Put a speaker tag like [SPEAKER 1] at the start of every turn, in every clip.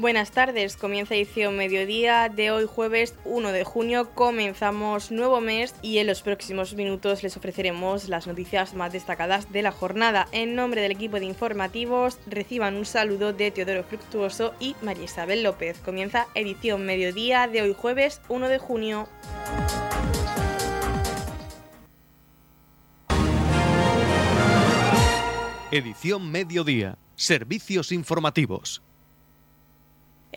[SPEAKER 1] Buenas tardes, comienza edición mediodía de hoy jueves 1 de junio, comenzamos nuevo mes y en los próximos minutos les ofreceremos las noticias más destacadas de la jornada. En nombre del equipo de informativos reciban un saludo de Teodoro Fructuoso y María Isabel López. Comienza edición mediodía de hoy jueves 1 de junio.
[SPEAKER 2] Edición mediodía, servicios informativos.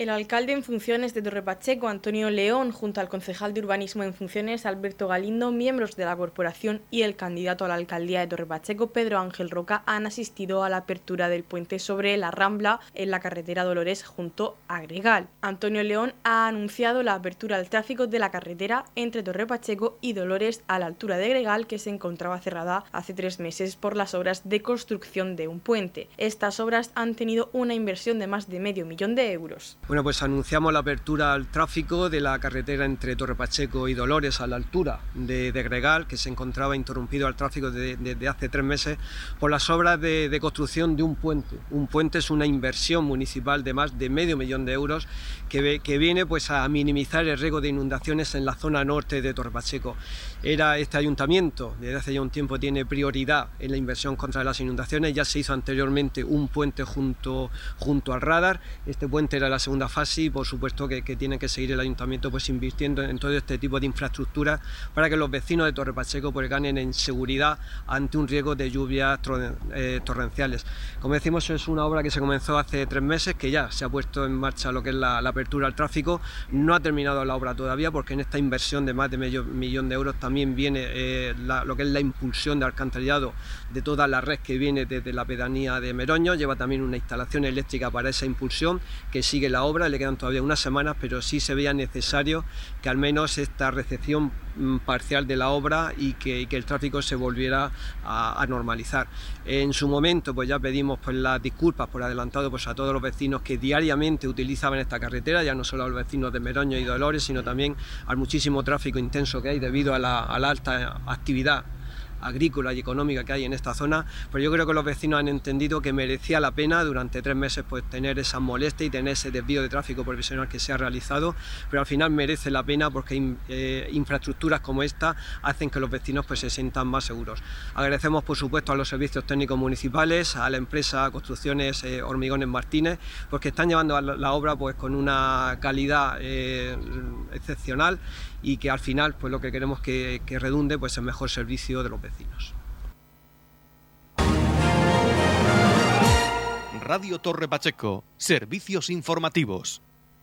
[SPEAKER 1] El alcalde en funciones de Torre Pacheco, Antonio León, junto al concejal de urbanismo en funciones, Alberto Galindo, miembros de la corporación y el candidato a la alcaldía de Torre Pacheco, Pedro Ángel Roca, han asistido a la apertura del puente sobre la Rambla en la carretera Dolores junto a Gregal. Antonio León ha anunciado la apertura al tráfico de la carretera entre Torre Pacheco y Dolores a la altura de Gregal, que se encontraba cerrada hace tres meses por las obras de construcción de un puente. Estas obras han tenido una inversión de más de medio millón de euros.
[SPEAKER 3] Bueno, pues anunciamos la apertura al tráfico de la carretera entre Torre Pacheco y Dolores a la altura de, Gregal, que se encontraba interrumpido al tráfico desde hace tres meses por las obras de, construcción de un puente. Un puente es una inversión municipal de más de medio millón de euros que, que viene pues, a minimizar el riesgo de inundaciones en la zona norte de Torre Pacheco. Era este ayuntamiento, desde hace ya un tiempo tiene prioridad en la inversión contra las inundaciones, ya se hizo anteriormente un puente junto, junto al radar, este puente era la segunda segunda fase y por supuesto que, tiene que seguir el ayuntamiento pues invirtiendo en todo este tipo de infraestructura para que los vecinos de Torre Pacheco pues ganen en seguridad ante un riesgo de lluvias eh, torrenciales. Como decimos es una obra que se comenzó hace tres meses que ya se ha puesto en marcha lo que es la, apertura al tráfico, no ha terminado la obra todavía porque en esta inversión de más de medio millón de euros también viene eh, lo que es la impulsión de alcantarillado de toda la red que viene desde la pedanía de Meroño, lleva también una instalación eléctrica para esa impulsión que sigue la obra, le quedan todavía unas semanas, pero sí se veía necesario que al menos esta recepción mm, parcial de la obra y que, el tráfico se volviera a, normalizar. En su momento pues ya pedimos pues, las disculpas por adelantado pues, a todos los vecinos que diariamente utilizaban esta carretera, ya no solo a los vecinos de Meroño y Dolores, sino también al muchísimo tráfico intenso que hay debido a la alta actividad agrícola y económica que hay en esta zona, pero yo creo que los vecinos han entendido que merecía la pena durante tres meses pues tener esa molestia y tener ese desvío de tráfico provisional que se ha realizado, pero al final merece la pena porque eh, infraestructuras como esta hacen que los vecinos pues se sientan más seguros. Agradecemos por supuesto a los servicios técnicos municipales, a la empresa Construcciones eh, Hormigones Martínez, porque están llevando la, obra pues con una calidad eh, excepcional y que al final pues lo que queremos que, que redunde pues en mejor servicio de los vecinos.
[SPEAKER 2] Radio Torre Pacheco, servicios informativos.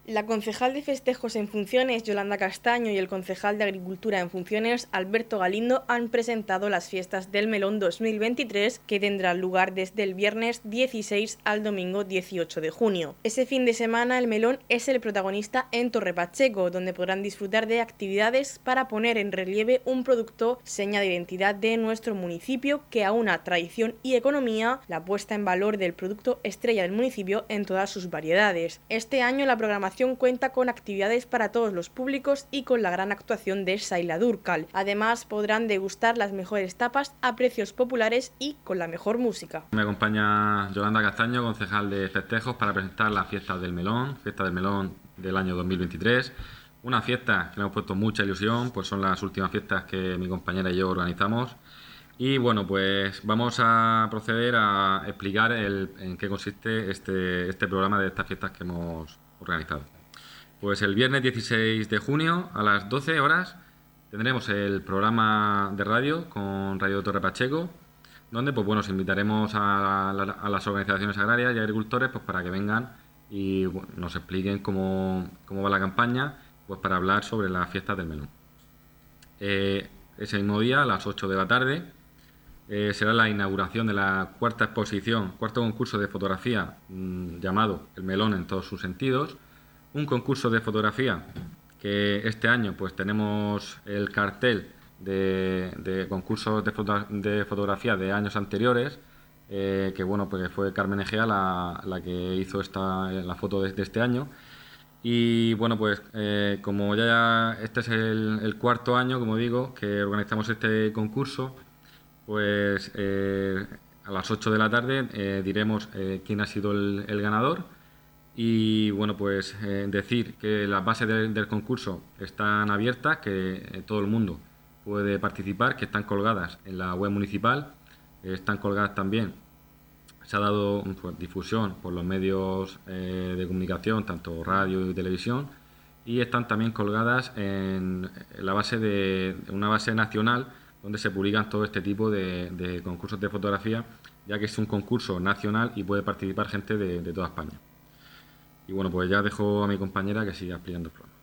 [SPEAKER 1] La concejal de festejos en funciones, Yolanda Castaño, y el concejal de Agricultura en funciones, Alberto Galindo, han presentado las fiestas del Melón 2023 que tendrán lugar desde el viernes 16 al domingo 18 de junio. Ese fin de semana el Melón es el protagonista en Torre Pacheco, donde podrán disfrutar de actividades para poner en relieve un producto seña de identidad de nuestro municipio que aúna tradición y economía, la puesta en valor del producto estrella del municipio en todas sus variedades. Este año la programación cuenta con actividades para todos los públicos y con la gran actuación de Saila Durcal. Además, podrán degustar las mejores tapas a precios populares y con la mejor música.
[SPEAKER 4] Me acompaña Yolanda Castaño, concejal de festejos, para presentar las fiestas del melón, fiesta del melón del año 2023. Una fiesta que me hemos puesto mucha ilusión, pues son las últimas fiestas que mi compañera y yo organizamos. Y bueno, pues vamos a proceder a explicar en qué consiste este, este programa de estas fiestas que hemos organizado. Pues el viernes 16 de junio a las 12 horas tendremos el programa de radio con Radio Torre Pacheco, donde pues bueno, os invitaremos a, las organizaciones agrarias y agricultores pues para que vengan y nos expliquen cómo, va la campaña pues para hablar sobre las fiestas del menú. Eh, ese mismo día, a las 8 de la tarde, eh, será la inauguración de la cuarta exposición, cuarto concurso de fotografía mm, llamado El Melón en todos sus sentidos. Un concurso de fotografía que este año pues tenemos el cartel de, concursos de, fotografía de años anteriores, eh, que bueno, pues fue Carmen Egea la, que hizo esta, la foto de, este año. Y bueno, pues eh, como ya este es el cuarto año, como digo, que organizamos este concurso, pues eh, a las 8 de la tarde eh, diremos eh, quién ha sido el, ganador Y bueno, pues eh, decir que las bases del concurso están abiertas, que eh, todo el mundo puede participar, que están colgadas en la web municipal, están colgadas también. Se ha dado pues, difusión por los medios de comunicación, tanto radio y televisión, y están también colgadas en la base de una base nacional donde se publican todo este tipo de, concursos de fotografía, ya que es un concurso nacional y puede participar gente de, toda España. Y bueno, pues ya dejo a mi compañera que siga explicando el programa.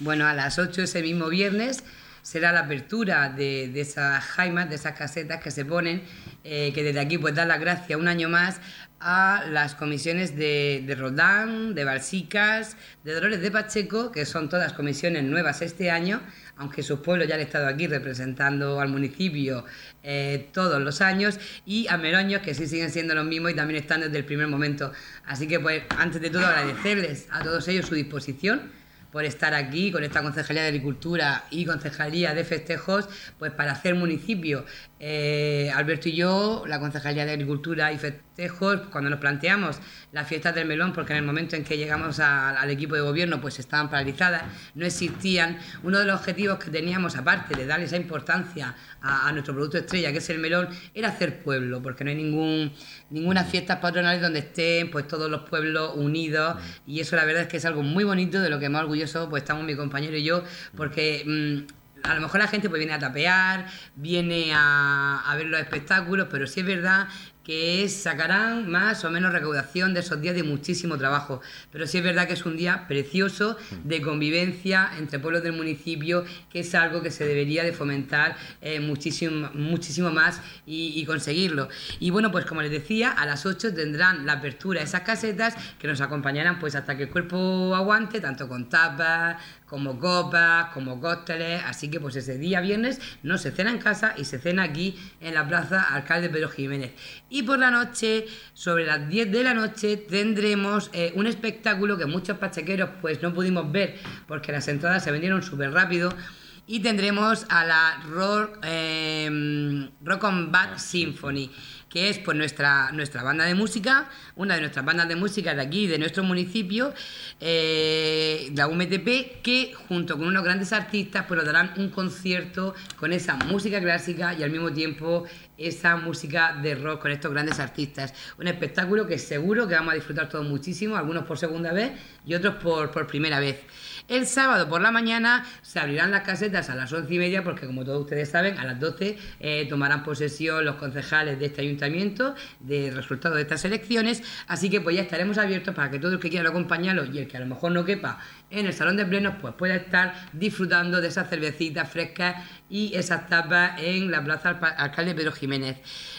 [SPEAKER 5] Bueno, a las 8 ese mismo viernes será la apertura de, esas jaimas, de esas casetas que se ponen, eh, que desde aquí pues dar las gracias un año más a las comisiones de, de Rodán, de Balsicas, de Dolores de Pacheco, que son todas comisiones nuevas este año, aunque sus pueblos ya han estado aquí representando al municipio eh, todos los años, y a Meroños, que sí siguen siendo los mismos y también están desde el primer momento. Así que, pues, antes de todo, agradecerles a todos ellos su disposición por estar aquí con esta Concejalía de Agricultura y Concejalía de Festejos, pues para hacer municipio. Eh, Alberto y yo, la Concejalía de Agricultura y Festejos, cuando nos planteamos las fiestas del melón, porque en el momento en que llegamos al equipo de gobierno, pues estaban paralizadas, no existían. Uno de los objetivos que teníamos, aparte de darle esa importancia a, nuestro producto estrella, que es el melón, era hacer pueblo, porque no hay ningún, ninguna fiesta patronal donde estén pues todos los pueblos unidos, y eso la verdad es que es algo muy bonito, de lo que más orgulloso pues estamos mi compañero y yo, porque... Mm, a lo mejor la gente pues viene a tapear, viene a, a, ver los espectáculos, pero sí es verdad que sacarán más o menos recaudación de esos días de muchísimo trabajo. Pero sí es verdad que es un día precioso de convivencia entre pueblos del municipio, que es algo que se debería de fomentar eh, muchísimo, muchísimo más y, conseguirlo. Y bueno, pues como les decía, a las 8 tendrán la apertura de esas casetas que nos acompañarán pues hasta que el cuerpo aguante, tanto con tapas, como copas, como cócteles, así que pues ese día viernes no se cena en casa y se cena aquí en la Plaza Alcalde Pedro Jiménez. Y por la noche, sobre las 10 de la noche, tendremos eh, un espectáculo que muchos pachequeros pues no pudimos ver porque las entradas se vendieron súper rápido. Y tendremos a la Rock, eh, Rock on Back Symphony que es pues nuestra, nuestra banda de música, una de nuestras bandas de música de aquí, de nuestro municipio, eh, la UMTP, que junto con unos grandes artistas pues nos darán un concierto con esa música clásica y al mismo tiempo esa música de rock con estos grandes artistas. Un espectáculo que seguro que vamos a disfrutar todos muchísimo, algunos por segunda vez y otros por, por primera vez. El sábado por la mañana se abrirán las casetas a las once y media porque como todos ustedes saben, a las 12 eh, tomarán posesión los concejales de este ayuntamiento de resultado de estas elecciones, así que pues ya estaremos abiertos para que todo el que quiera acompañarlo y el que a lo mejor no quepa en el salón de plenos pues pueda estar disfrutando de esas cervecitas frescas y esas tapas en la plaza Alcalde Pedro Jiménez.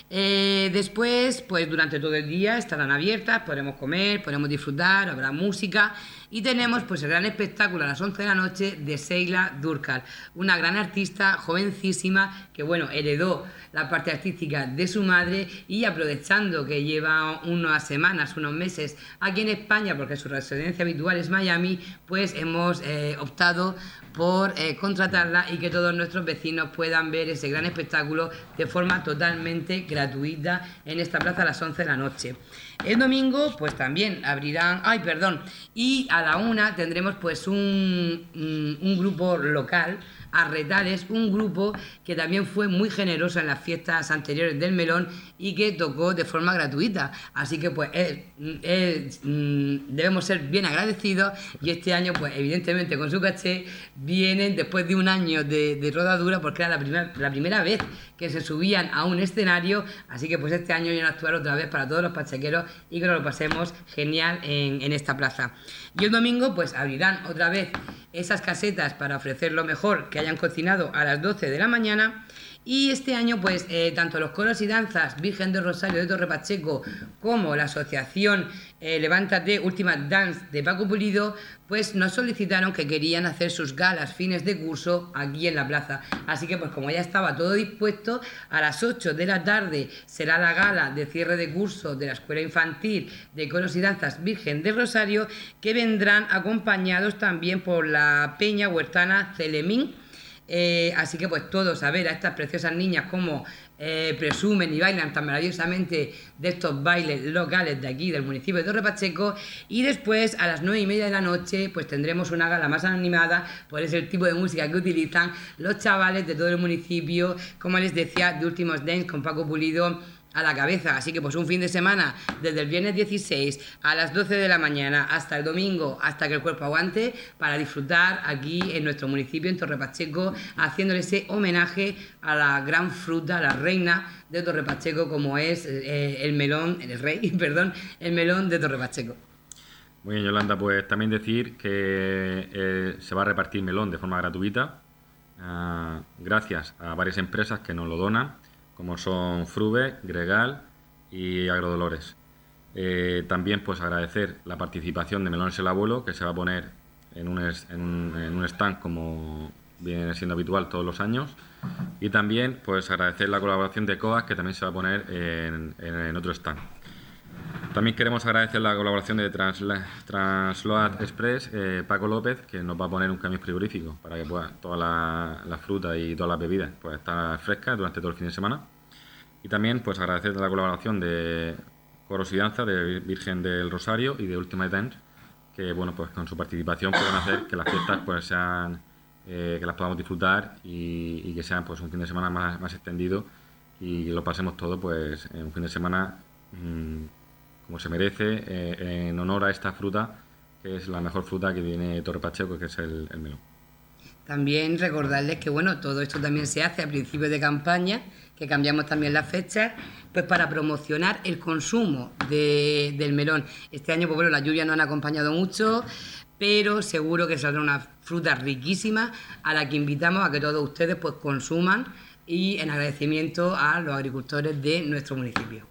[SPEAKER 5] Eh, después, pues durante todo el día estarán abiertas, podremos comer, podremos disfrutar, habrá música y tenemos pues el gran espectáculo a las 11 de la noche de Seila Durkal, una gran artista jovencísima que bueno, heredó la parte artística de su madre y aprovechando que lleva unas semanas, unos meses aquí en España, porque su residencia habitual es Miami, pues hemos eh, optado por eh, contratarla y que todos nuestros vecinos puedan ver ese gran espectáculo de forma totalmente gratuita en esta plaza a las 11 de la noche. El domingo, pues también abrirán, ay, perdón, y a la una tendremos pues un, un grupo local Arretales, un grupo que también fue muy generoso en las fiestas anteriores del Melón y que tocó de forma gratuita. Así que pues mm, debemos ser bien agradecidos y este año pues evidentemente con su caché vienen después de un año de, rodadura porque era la, la primera vez que se subían a un escenario, así que pues este año vienen a actuar otra vez para todos los pachequeros y que nos lo pasemos genial en, en esta plaza. Y el domingo pues abrirán otra vez esas casetas para ofrecer lo mejor que hayan cocinado a las 12 de la mañana. Y este año, pues, eh, tanto los coros y danzas Virgen de Rosario de Torre Pacheco como la asociación eh, Levántate Última Dance de Paco Pulido, pues nos solicitaron que querían hacer sus galas fines de curso aquí en la plaza. Así que, pues, como ya estaba todo dispuesto, a las 8 de la tarde será la gala de cierre de curso de la Escuela Infantil de Coros y Danzas Virgen de Rosario, que vendrán acompañados también por la Peña Huertana Celemín eh, así que pues todos a ver a estas preciosas niñas como eh, presumen y bailan tan maravillosamente de estos bailes locales de aquí, del municipio de Torre Pacheco. Y después, a las nueve y media de la noche, pues tendremos una gala más animada, por ese tipo de música que utilizan los chavales de todo el municipio, como les decía, de Últimos Dance con Paco Pulido a la cabeza. Así que pues un fin de semana, desde el viernes 16 a las 12 de la mañana hasta el domingo, hasta que el cuerpo aguante, para disfrutar aquí en nuestro municipio, en Torre Pacheco, haciéndole ese homenaje a la gran fruta, a la reina de Torre Pacheco, como es eh, el melón, el rey, perdón, el melón de Torre Pacheco.
[SPEAKER 4] Muy bien, Yolanda, pues también decir que eh, se va a repartir melón de forma gratuita, ah, gracias a varias empresas que nos lo donan como son Frube, Gregal y Agrodolores. Eh, también pues agradecer la participación de Melones el Abuelo, que se va a poner en un, en stand como viene siendo habitual todos los años. Y también pues agradecer la colaboración de COAS, que también se va a poner en, otro stand. También queremos agradecer la colaboración de Transload Express, eh, Paco López, que nos va a poner un camión frigorífico para que pueda toda la fruta y todas las bebidas pues, estar frescas durante todo el fin de semana. Y también pues agradecer la colaboración de Coros y Danza, de Virgen del Rosario y de Ultimate Dance, que bueno pues con su participación pueden hacer que las fiestas pues sean eh, que las podamos disfrutar y, que sean pues un fin de semana más, más extendido y lo pasemos todo pues en un fin de semana mm, como se merece eh, en honor a esta fruta que es la mejor fruta que tiene Torre Pacheco que es el, el melón.
[SPEAKER 5] También recordarles que bueno, todo esto también se hace a principios de campaña que cambiamos también la fecha, pues para promocionar el consumo del melón. Este año, pues bueno, las lluvias no han acompañado mucho, pero seguro que saldrá una fruta riquísima a la que invitamos a que todos ustedes pues consuman y en agradecimiento a los agricultores de nuestro municipio.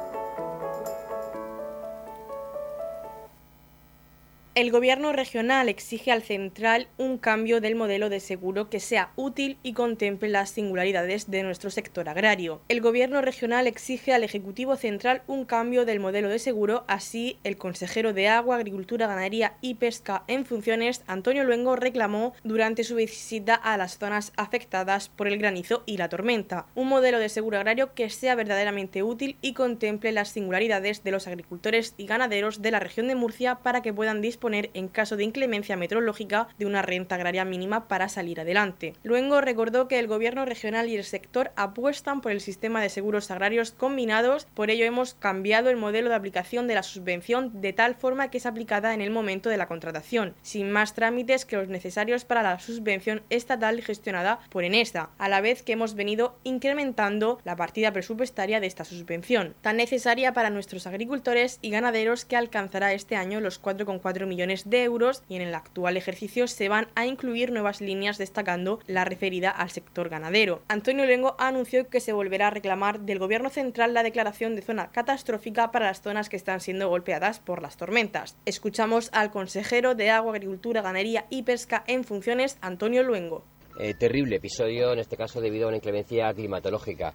[SPEAKER 1] El gobierno regional exige al central un cambio del modelo de seguro que sea útil y contemple las singularidades de nuestro sector agrario. El gobierno regional exige al Ejecutivo Central un cambio del modelo de seguro, así el consejero de Agua, Agricultura, Ganadería y Pesca en funciones, Antonio Luengo, reclamó durante su visita a las zonas afectadas por el granizo y la tormenta. Un modelo de seguro agrario que sea verdaderamente útil y contemple las singularidades de los agricultores y ganaderos de la región de Murcia para que puedan disponer poner en caso de inclemencia meteorológica de una renta agraria mínima para salir adelante. Luego recordó que el gobierno regional y el sector apuestan por el sistema de seguros agrarios combinados, por ello hemos cambiado el modelo de aplicación de la subvención de tal forma que es aplicada en el momento de la contratación, sin más trámites que los necesarios para la subvención estatal gestionada por Enesa, a la vez que hemos venido incrementando la partida presupuestaria de esta subvención, tan necesaria para nuestros agricultores y ganaderos que alcanzará este año los 4,4 millones de euros y en el actual ejercicio se van a incluir nuevas líneas destacando la referida al sector ganadero. Antonio Lengo anunció que se volverá a reclamar del Gobierno central la declaración de zona catastrófica para las zonas que están siendo golpeadas por las tormentas. Escuchamos al consejero de Agua, Agricultura, Ganadería y Pesca en funciones, Antonio Luengo.
[SPEAKER 6] Eh, terrible episodio, en este caso debido a una inclemencia climatológica.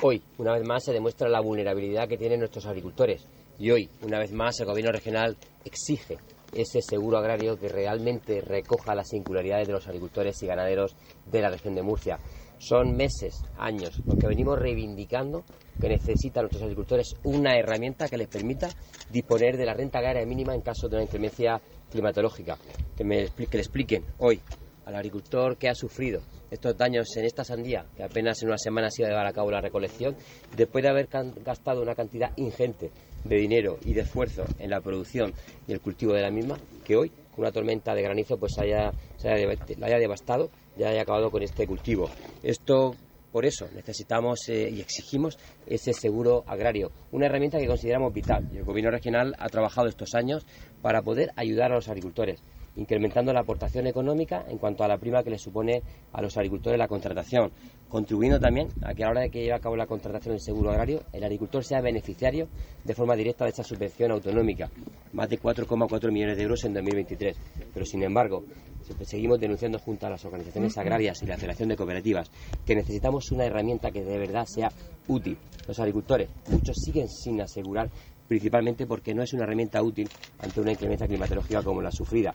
[SPEAKER 6] Hoy, una vez más, se demuestra la vulnerabilidad que tienen nuestros agricultores. Y hoy, una vez más, el Gobierno regional exige ese seguro agrario que realmente recoja las singularidades de los agricultores y ganaderos de la región de Murcia. Son meses, años, lo que venimos reivindicando que necesitan nuestros agricultores una herramienta que les permita disponer de la renta agraria mínima en caso de una inclemencia climatológica. Que, me, que le expliquen hoy al agricultor que ha sufrido estos daños en esta sandía, que apenas en una semana se iba a llevar a cabo la recolección, después de haber gastado una cantidad ingente de dinero y de esfuerzo en la producción y el cultivo de la misma, que hoy, con una tormenta de granizo, pues haya, la haya devastado y haya acabado con este cultivo. Esto por eso necesitamos eh, y exigimos ese seguro agrario, una herramienta que consideramos vital y el Gobierno regional ha trabajado estos años para poder ayudar a los agricultores. Incrementando la aportación económica en cuanto a la prima que le supone a los agricultores la contratación, contribuyendo también a que a la hora de que lleve a cabo la contratación del seguro agrario, el agricultor sea beneficiario de forma directa de esta subvención autonómica, más de 4,4 millones de euros en 2023. Pero, sin embargo, seguimos denunciando junto a las organizaciones agrarias y la Federación de Cooperativas que necesitamos una herramienta que de verdad sea útil. Los agricultores, muchos siguen sin asegurar principalmente porque no es una herramienta útil ante una inclemencia climatológica como la sufrida.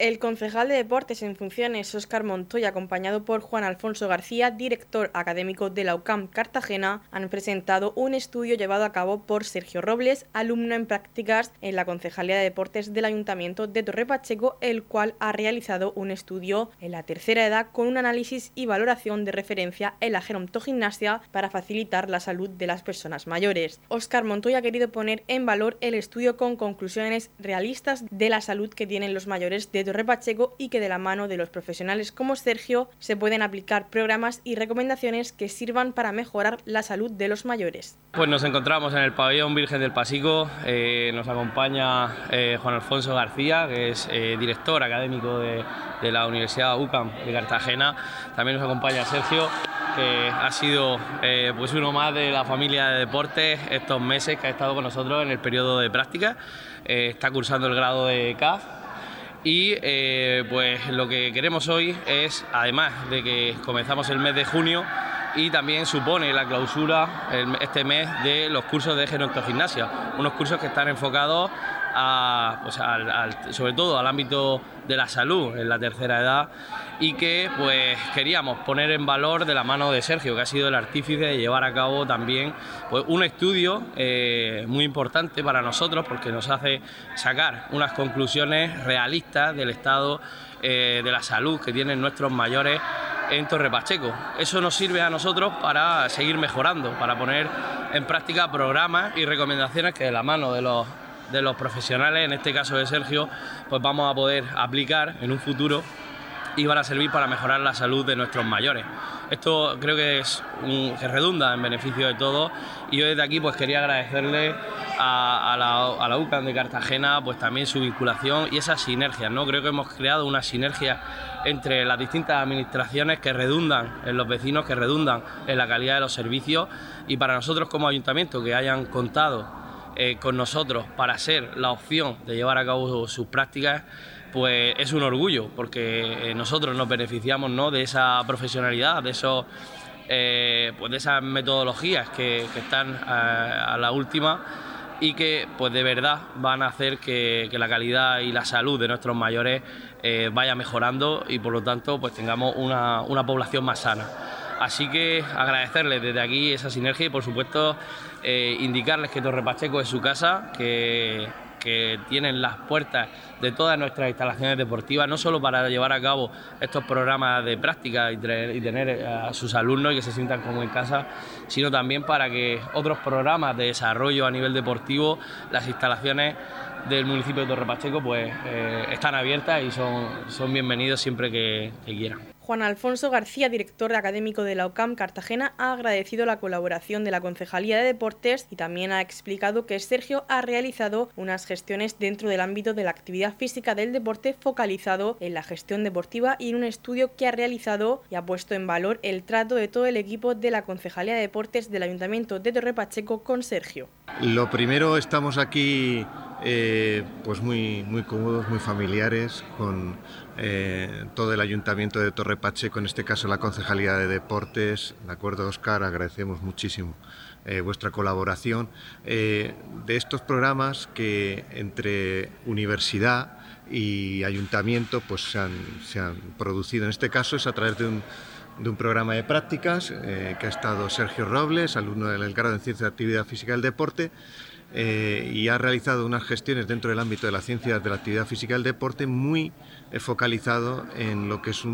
[SPEAKER 1] El concejal de Deportes en funciones, Óscar Montoya, acompañado por Juan Alfonso García, director académico de la UCAM Cartagena, han presentado un estudio llevado a cabo por Sergio Robles, alumno en prácticas en la Concejalía de Deportes del Ayuntamiento de Torre Pacheco, el cual ha realizado un estudio en la tercera edad con un análisis y valoración de referencia en la gerontogimnasia para facilitar la salud de las personas mayores. Óscar Montoya ha querido poner en valor el estudio con conclusiones realistas de la salud que tienen los mayores de Repacheco y que de la mano de los profesionales como Sergio se pueden aplicar programas y recomendaciones que sirvan para mejorar la salud de los mayores.
[SPEAKER 7] Pues nos encontramos en el pabellón Virgen del Pasico, eh, nos acompaña eh, Juan Alfonso García, que es eh, director académico de, la Universidad UCAM de Cartagena, también nos acompaña Sergio, que ha sido pues uno más de la familia de deportes estos meses que ha estado con nosotros en el periodo de práctica, está cursando el grado de CAF y eh, pues lo que queremos hoy es, además de que comenzamos el mes de junio, y también supone la clausura este mes de los cursos de gerontogimnasia, unos cursos que están enfocados pues sobre todo al ámbito de la salud en la tercera edad y que pues queríamos poner en valor de la mano de Sergio, que ha sido el artífice de llevar a cabo también pues, un estudio eh, muy importante para nosotros porque nos hace sacar unas conclusiones realistas del estado eh, de la salud que tienen nuestros mayores en Torre Pacheco. Eso nos sirve a nosotros para seguir mejorando, para poner en práctica programas y recomendaciones que de la mano de los, de los profesionales, en este caso de Sergio, pues vamos a poder aplicar en un futuro y van a servir para mejorar la salud de nuestros mayores. Esto creo que es que redunda en beneficio de todos y yo desde aquí pues quería agradecerle a, la, a la UCAN de Cartagena pues también su vinculación y esas sinergias, ¿no? Creo que hemos creado una sinergia entre las distintas administraciones que redundan en los vecinos, que redundan en la calidad de los servicios y para nosotros como ayuntamiento que hayan contado eh, con nosotros para ser la opción de llevar a cabo sus prácticas pues es un orgullo, porque eh, nosotros nos beneficiamos ¿no? de esa profesionalidad, de esos eh, pues de esas metodologías que, están a, la última y que pues de verdad van a hacer que, la calidad y la salud de nuestros mayores vaya mejorando y por lo tanto pues tengamos una, una población más sana. Así que agradecerles desde aquí esa sinergia y por supuesto indicarles que Torre Pacheco es su casa, que que tienen las puertas de todas nuestras instalaciones deportivas, no solo para llevar a cabo estos programas de práctica y, tener a sus alumnos y que se sientan como en casa, sino también para que otros programas de desarrollo a nivel deportivo, las instalaciones del municipio de Torre Pacheco, pues eh, están abiertas y son, son bienvenidos siempre que quieran.
[SPEAKER 1] Juan Alfonso García, director académico de la OCAM Cartagena, ha agradecido la colaboración de la Concejalía de Deportes y también ha explicado que Sergio ha realizado unas gestiones dentro del ámbito de la actividad física del deporte focalizado en la gestión deportiva y en un estudio que ha realizado y ha puesto en valor el trato de todo el equipo de la Concejalía de Deportes del Ayuntamiento de Torre Pacheco con Sergio.
[SPEAKER 8] Lo primero, estamos aquí eh, pues muy, muy cómodos, muy familiares, con eh, todo el Ayuntamiento de Torre Pacheco, en este caso la Concejalía de Deportes. De acuerdo, Oscar, agradecemos muchísimo eh, vuestra colaboración. de estos programas que entre universidad y ayuntamiento pues se han, producido. En este caso es a través de un, de un programa de prácticas que ha estado Sergio Robles, alumno del grado en Ciencia de Actividad Física del Deporte, eh, y ha realizado unas gestiones dentro del ámbito de las ciencias de la actividad física y el deporte muy focalizado en lo que es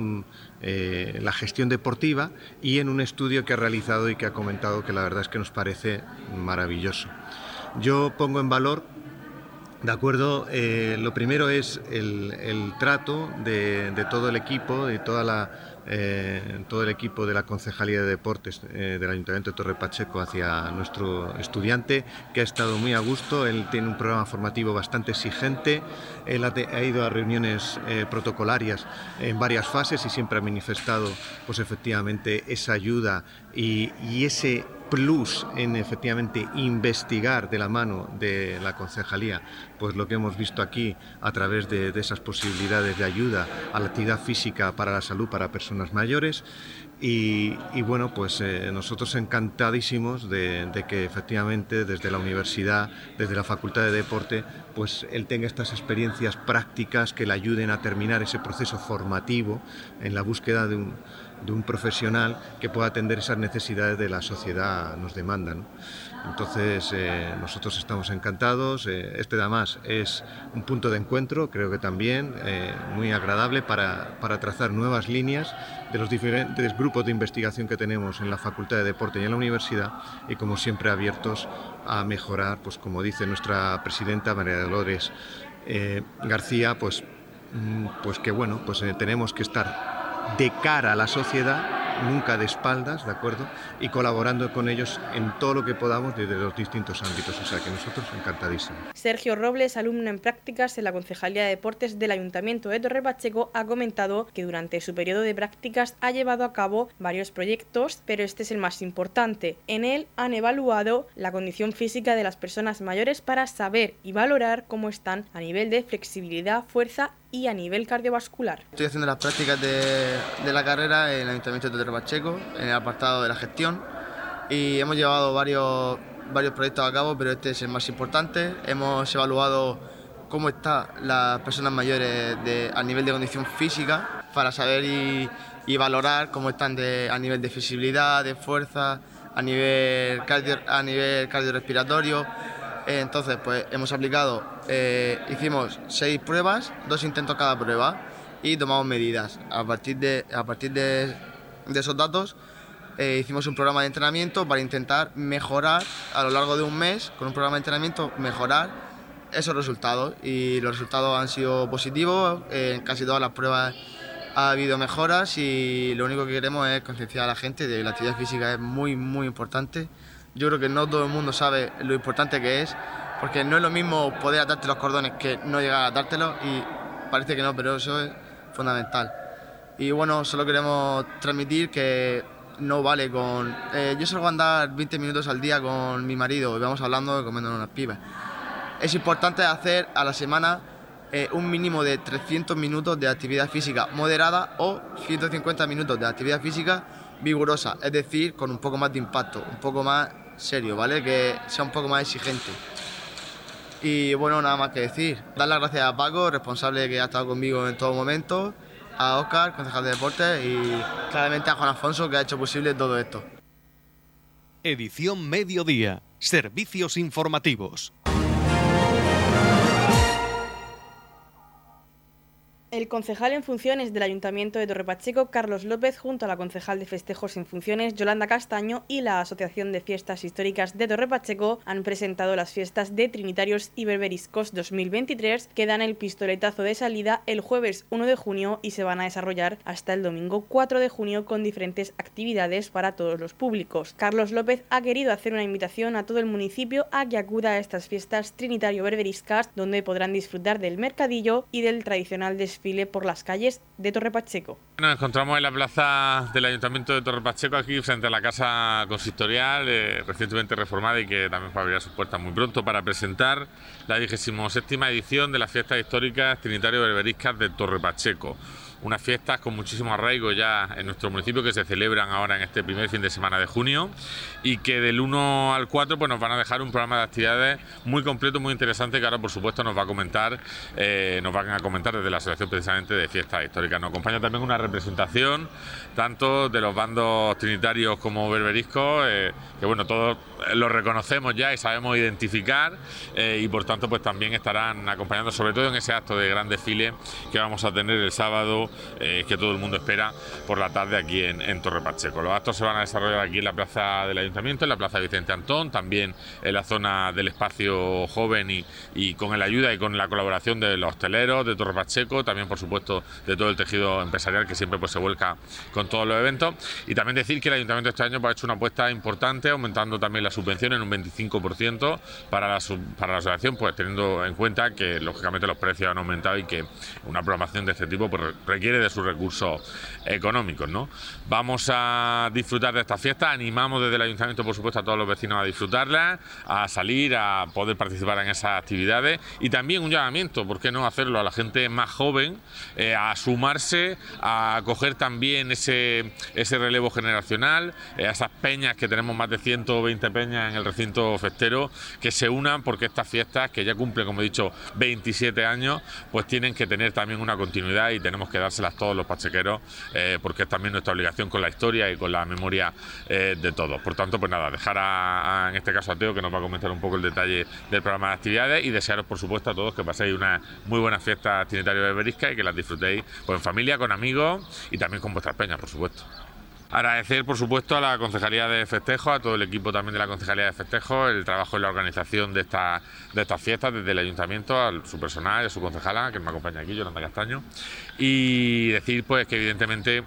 [SPEAKER 8] la gestión deportiva y en un estudio que ha realizado y que ha comentado que la verdad es que nos parece maravilloso. Yo pongo en valor de acuerdo, eh, lo primero es el, trato de, todo el equipo, de toda la, eh, todo el equipo de la Concejalía de Deportes eh, del Ayuntamiento de Torre Pacheco hacia nuestro estudiante, que ha estado muy a gusto. Él tiene un programa formativo bastante exigente. Él ha, ido a reuniones protocolarias en varias fases y siempre ha manifestado, pues efectivamente, esa ayuda y, y ese plus en efectivamente investigar de la mano de la concejalía, pues lo que hemos visto aquí a través de, esas posibilidades de ayuda a la actividad física para la salud para personas mayores. Y, bueno, pues eh, nosotros encantadísimos de, que efectivamente desde la universidad, desde la Facultad de Deporte, pues él tenga estas experiencias prácticas que le ayuden a terminar ese proceso formativo en la búsqueda de un, de un profesional que pueda atender esas necesidades de la sociedad nos demandan. Entonces, eh, nosotros estamos encantados. Eh, este, además, es un punto de encuentro, creo que también eh, muy agradable para, para, trazar nuevas líneas de los diferentes grupos de investigación que tenemos en la Facultad de Deporte y en la universidad, y como siempre, abiertos a mejorar, pues como dice nuestra presidenta María Dolores García, pues, mm, pues que bueno, pues tenemos que estar de cara a la sociedad nunca de espaldas, ¿de acuerdo? Y colaborando con ellos en todo lo que podamos desde los distintos ámbitos. O sea que nosotros encantadísimos.
[SPEAKER 1] Sergio Robles, alumno en prácticas en la Concejalía de Deportes del Ayuntamiento de Torre Pacheco, ha comentado que durante su periodo de prácticas ha llevado a cabo varios proyectos, pero este es el más importante. En él han evaluado la condición física de las personas mayores para saber y valorar cómo están a nivel de flexibilidad, fuerza y a nivel cardiovascular.
[SPEAKER 9] Estoy haciendo las prácticas de, de la carrera en el Ayuntamiento de Torre Pacheco, en el apartado de la gestión, y hemos llevado varios, varios proyectos a cabo, pero este es el más importante. Hemos evaluado cómo están las personas mayores a nivel de condición física para saber y, valorar cómo están a nivel de flexibilidad, de fuerza, a nivel, cardio, a nivel cardiorrespiratorio entonces, pues hemos aplicado, eh, hicimos seis pruebas, dos intentos cada prueba y tomamos medidas. A partir de, a partir de, esos datos, eh, hicimos un programa de entrenamiento para intentar mejorar a lo largo de un mes, con un programa de entrenamiento, mejorar esos resultados. Y los resultados han sido positivos, en casi todas las pruebas ha habido mejoras y lo único que queremos es concienciar a la gente de que la actividad física es muy, muy importante yo creo que no todo el mundo sabe lo importante que es, porque no es lo mismo poder atarte los cordones que no llegar a atártelos y parece que no, pero eso es fundamental. Y bueno, solo queremos transmitir que no vale con... Eh, yo salgo a andar 20 minutos al día con mi marido y vamos hablando y comiendo unas pibes. Es importante hacer a la semana eh, un mínimo de 300 minutos de actividad física moderada o 150 minutos de actividad física vigorosa, es decir, con un poco más de impacto, un poco más serio, ¿vale? Que sea un poco más exigente. Y bueno, nada más que decir. Dar las gracias a Paco, responsable que ha estado conmigo en todo momento, a Oscar, concejal de deportes, y claramente a Juan Alfonso, que ha hecho posible todo esto.
[SPEAKER 2] Edición Mediodía. Servicios informativos.
[SPEAKER 1] El concejal en funciones del Ayuntamiento de Torrepacheco, Carlos López, junto a la concejal de festejos en funciones, Yolanda Castaño, y la Asociación de Fiestas Históricas de Torrepacheco, han presentado las fiestas de Trinitarios y Berberiscos 2023, que dan el pistoletazo de salida el jueves 1 de junio y se van a desarrollar hasta el domingo 4 de junio con diferentes actividades para todos los públicos. Carlos López ha querido hacer una invitación a todo el municipio a que acuda a estas fiestas Trinitario-Berberiscas, donde podrán disfrutar del mercadillo y del tradicional desfile por las calles de Torre Pacheco.
[SPEAKER 10] Nos encontramos en la plaza del Ayuntamiento de Torre Pacheco, aquí frente a la Casa Consistorial, eh, recientemente reformada y que también va a abrir sus puertas muy pronto para presentar la 27 edición de las fiestas históricas Trinitario Berberiscas de Torre Pacheco unas fiestas con muchísimo arraigo ya en nuestro municipio que se celebran ahora en este primer fin de semana de junio y que del 1 al 4 pues nos van a dejar un programa de actividades muy completo, muy interesante que ahora por supuesto nos va a comentar, eh, nos van a comentar desde la Asociación precisamente de Fiestas Históricas. Nos acompaña también una representación tanto de los bandos trinitarios como berberiscos, eh, que bueno, todos los reconocemos ya y sabemos identificar eh, y por tanto pues también estarán acompañando sobre todo en ese acto de gran desfile que vamos a tener el sábado, que todo el mundo espera por la tarde aquí en, en Torre Pacheco. Los actos se van a desarrollar aquí en la plaza del Ayuntamiento, en la plaza Vicente Antón, también en la zona del espacio joven y, y con la ayuda y con la colaboración de los hosteleros de Torre Pacheco, también por supuesto de todo el tejido empresarial que siempre pues se vuelca con todos los eventos. Y también decir que el Ayuntamiento este año pues, ha hecho una apuesta importante, aumentando también la subvención en un 25% para la, para la asociación, pues teniendo en cuenta que lógicamente los precios han aumentado y que una programación de este tipo pues, requiere de sus recursos económicos. ¿no? Vamos a disfrutar de esta fiesta, animamos desde el Ayuntamiento por supuesto a todos los vecinos a disfrutarla, a salir, a poder participar en esas actividades y también un llamamiento, ¿por qué no hacerlo a la gente más joven, eh, a sumarse, a coger también ese, ese relevo generacional, eh, a esas peñas que tenemos más de 120 peñas en el recinto festero, que se unan porque estas fiestas, que ya cumplen, como he dicho, 27 años, pues tienen que tener también una continuidad y tenemos que dárselas todos los pachequeros, eh, porque es también nuestra obligación con la historia y con la memoria de todos. Por tanto, pues nada, dejar a, en este caso a Teo que nos va a comentar un poco el detalle del programa de actividades y desearos, por supuesto, a todos que paséis una muy buena fiesta trinitaria de Berisca y que las disfrutéis pues, en familia, con amigos y también con vuestras peñas, por supuesto. Agradecer, por supuesto, a la Concejalía de Festejo, a todo el equipo también de la Concejalía de Festejo, el trabajo en la organización de, esta, de estas fiestas, desde el Ayuntamiento, a su personal, a su concejala, que me acompaña aquí, Yolanda Castaño, y decir pues que evidentemente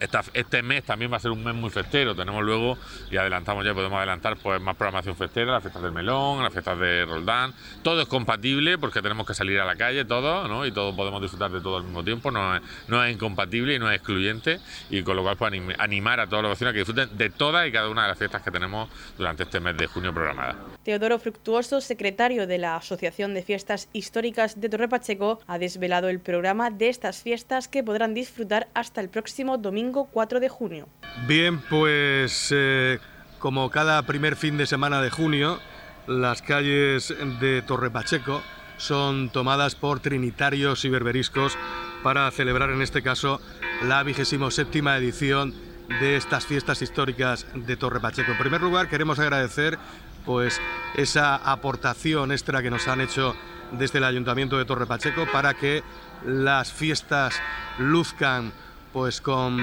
[SPEAKER 10] este mes también va a ser un mes muy festero. Tenemos luego, y adelantamos ya, podemos adelantar, pues más programación festera, las fiestas del melón, las fiestas de Roldán. Todo es compatible porque tenemos que salir a la calle, todo, ¿no? Y todos podemos disfrutar de todo al mismo tiempo. No es, incompatible y no es excluyente. Y con lo cual, pues animar a todos los vecinos a que disfruten de todas y cada una de las fiestas que tenemos durante este mes de junio programada.
[SPEAKER 1] Teodoro Fructuoso, secretario de la Asociación de Fiestas Históricas de Torre Pacheco, ha desvelado el programa de estas fiestas que podrán disfrutar hasta el próximo domingo 4 de junio.
[SPEAKER 11] Bien, pues eh, como cada primer fin de semana de junio, las calles de Torre Pacheco son tomadas por trinitarios y berberiscos para celebrar en este caso la vigésimo séptima edición de estas fiestas históricas de Torre Pacheco. En primer lugar, queremos agradecer pues esa aportación extra que nos han hecho desde el Ayuntamiento de Torre Pacheco para que las fiestas luzcan pues con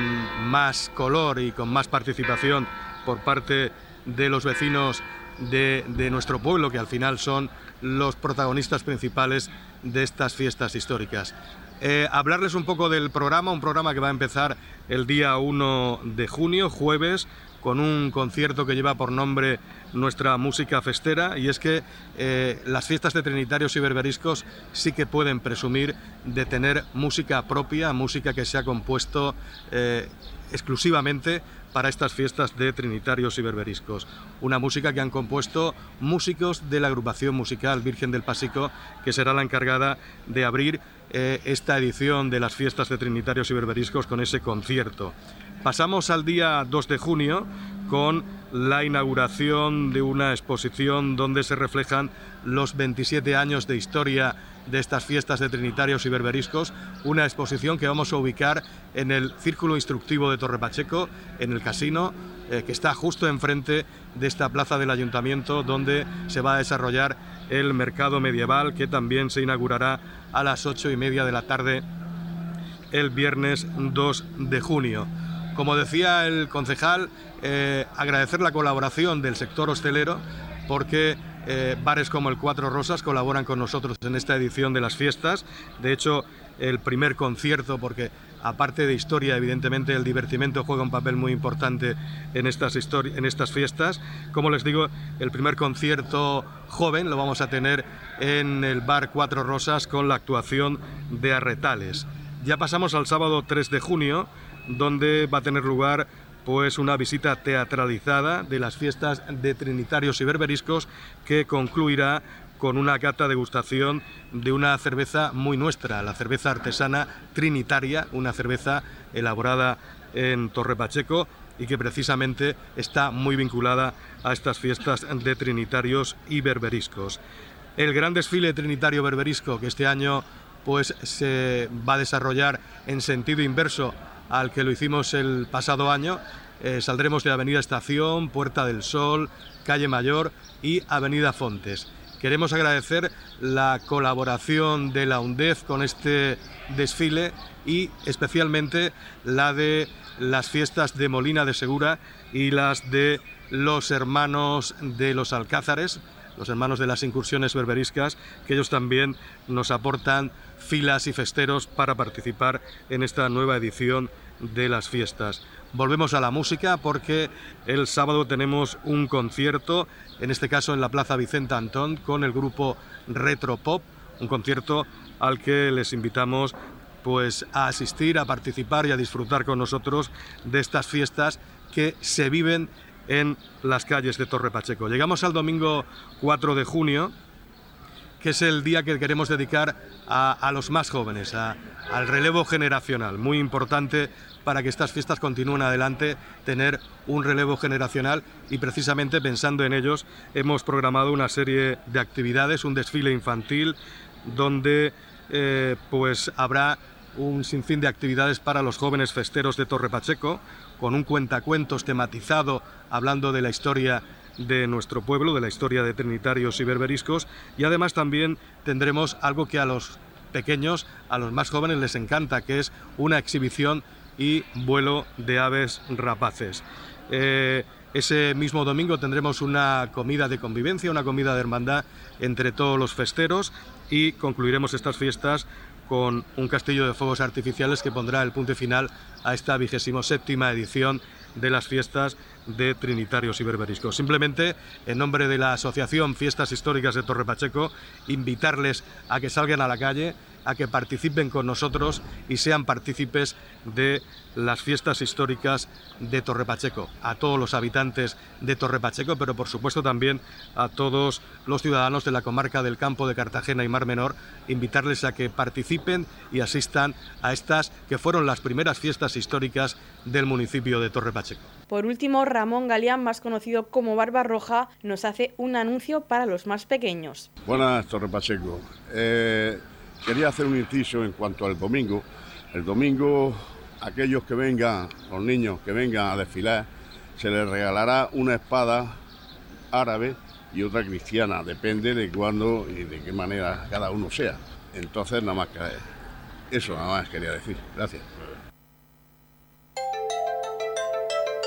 [SPEAKER 11] más color y con más participación por parte de los vecinos de, nuestro pueblo, que al final son los protagonistas principales de estas fiestas históricas. Eh, hablarles un poco del programa, un programa que va a empezar el día 1 de junio, jueves, con un concierto que lleva por nombre nuestra música festera y es que eh, las fiestas de Trinitarios y Berberiscos sí que pueden presumir de tener música propia, música que se ha compuesto eh, exclusivamente para estas fiestas de Trinitarios y Berberiscos. Una música que han compuesto músicos de la agrupación musical Virgen del Pasico, que será la encargada de abrir eh, esta edición de las fiestas de Trinitarios y Berberiscos con ese concierto. Pasamos al día 2 de junio con la inauguración de una exposición donde se reflejan los 27 años de historia de estas fiestas de Trinitarios y Berberiscos, una exposición que vamos a ubicar en el Círculo Instructivo de Torre Pacheco, en el casino, eh, que está justo enfrente de esta plaza del Ayuntamiento, donde se va a desarrollar el mercado medieval, que también se inaugurará a las ocho y media de la tarde el viernes 2 de junio. Como decía el concejal, eh, agradecer la colaboración del sector hostelero porque eh, bares como el Cuatro Rosas colaboran con nosotros en esta edición de las fiestas. De hecho, el primer concierto, porque aparte de historia, evidentemente el divertimento juega un papel muy importante en estas, en estas fiestas. Como les digo, el primer concierto joven lo vamos a tener en el bar Cuatro Rosas con la actuación de Arretales. Ya pasamos al sábado 3 de junio, donde va a tener lugar pues una visita teatralizada de las fiestas de Trinitarios y Berberiscos que concluirá con una cata degustación de una cerveza muy nuestra, la cerveza artesana Trinitaria, una cerveza elaborada en Torre Pacheco y que precisamente está muy vinculada a estas fiestas de trinitarios y berberiscos. El gran desfile trinitario berberisco que este año pues se va a desarrollar en sentido inverso al que lo hicimos el pasado año. Eh, saldremos de Avenida Estación, Puerta del Sol, Calle Mayor y Avenida Fontes. Queremos agradecer la colaboración de la UNDEF con este desfile y especialmente la de las fiestas de Molina de Segura y las de los hermanos de los Alcázares, los hermanos de las incursiones berberiscas, que ellos también nos aportan filas y festeros para participar en esta nueva edición de las fiestas. Volvemos a la música porque el sábado tenemos un concierto, en este caso en la Plaza Vicente Antón, con el grupo Retro Pop, un concierto al que les invitamos pues a asistir, a participar y a disfrutar con nosotros de estas fiestas que se viven en las calles de Torre Pacheco. Llegamos al domingo 4 de junio, que es el día que queremos dedicar a, los más jóvenes, al relevo generacional, muy importante para que estas fiestas continúen adelante, tener un relevo generacional y precisamente pensando en ellos hemos programado una serie de actividades, un desfile infantil donde eh, pues habrá un sinfín de actividades para los jóvenes festeros de Torre Pacheco, con un cuentacuentos tematizado hablando de la historia de nuestro pueblo, de la historia de Trinitarios y Berberiscos, y además también tendremos algo que a los pequeños, a los más jóvenes les encanta, que es una exhibición y vuelo de aves rapaces. Eh, ese mismo domingo tendremos una comida de convivencia, una comida de hermandad entre todos los festeros y concluiremos estas fiestas con un castillo de fuegos artificiales que pondrá el punto final a esta vigésimo séptima edición de las fiestas de Trinitarios y Berberiscos. Simplemente, en nombre de la Asociación Fiestas Históricas de Torre Pacheco, invitarles a que salgan a la calle, a que participen con nosotros y sean partícipes de las fiestas históricas de Torre Pacheco. A todos los habitantes de Torre Pacheco, pero por supuesto también a todos los ciudadanos de la comarca del campo de Cartagena y Mar Menor, invitarles a que participen y asistan a estas que fueron las primeras fiestas históricas del municipio de Torre Pacheco.
[SPEAKER 1] Por último, Ramón Galeán, más conocido como Barba Roja, nos hace un anuncio para los más pequeños.
[SPEAKER 12] Buenas, Torre Pacheco. Eh, quería hacer un inciso en cuanto al domingo. El domingo, aquellos que vengan, los niños que vengan a desfilar, se les regalará una espada árabe y otra cristiana, depende de cuándo y de qué manera cada uno sea. Entonces, nada más que eso, nada más quería decir. Gracias.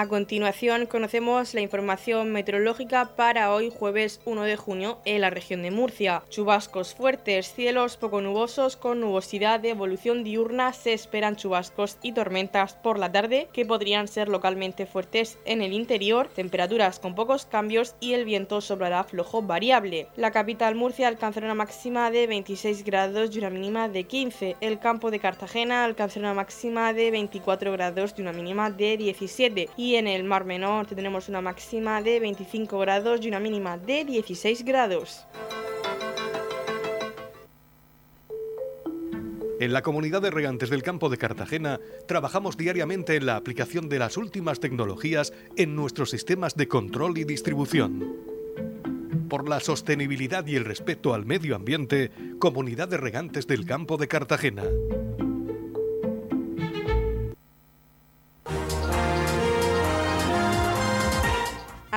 [SPEAKER 1] A continuación conocemos la información meteorológica para hoy jueves 1 de junio en la región de Murcia. Chubascos fuertes, cielos poco nubosos con nubosidad de evolución diurna. Se esperan chubascos y tormentas por la tarde que podrían ser localmente fuertes en el interior, temperaturas con pocos cambios y el viento soplará flojo variable. La capital Murcia alcanzará una máxima de 26 grados y una mínima de 15. El campo de Cartagena alcanzará una máxima de 24 grados y una mínima de 17 y en el Mar Menor tendremos una máxima de 25 grados y una mínima de 16 grados.
[SPEAKER 2] En la comunidad de regantes del campo de Cartagena trabajamos diariamente en la aplicación de las últimas tecnologías en nuestros sistemas de control y distribución. Por la sostenibilidad y el respeto al medio ambiente, Comunidad de Regantes del Campo de Cartagena.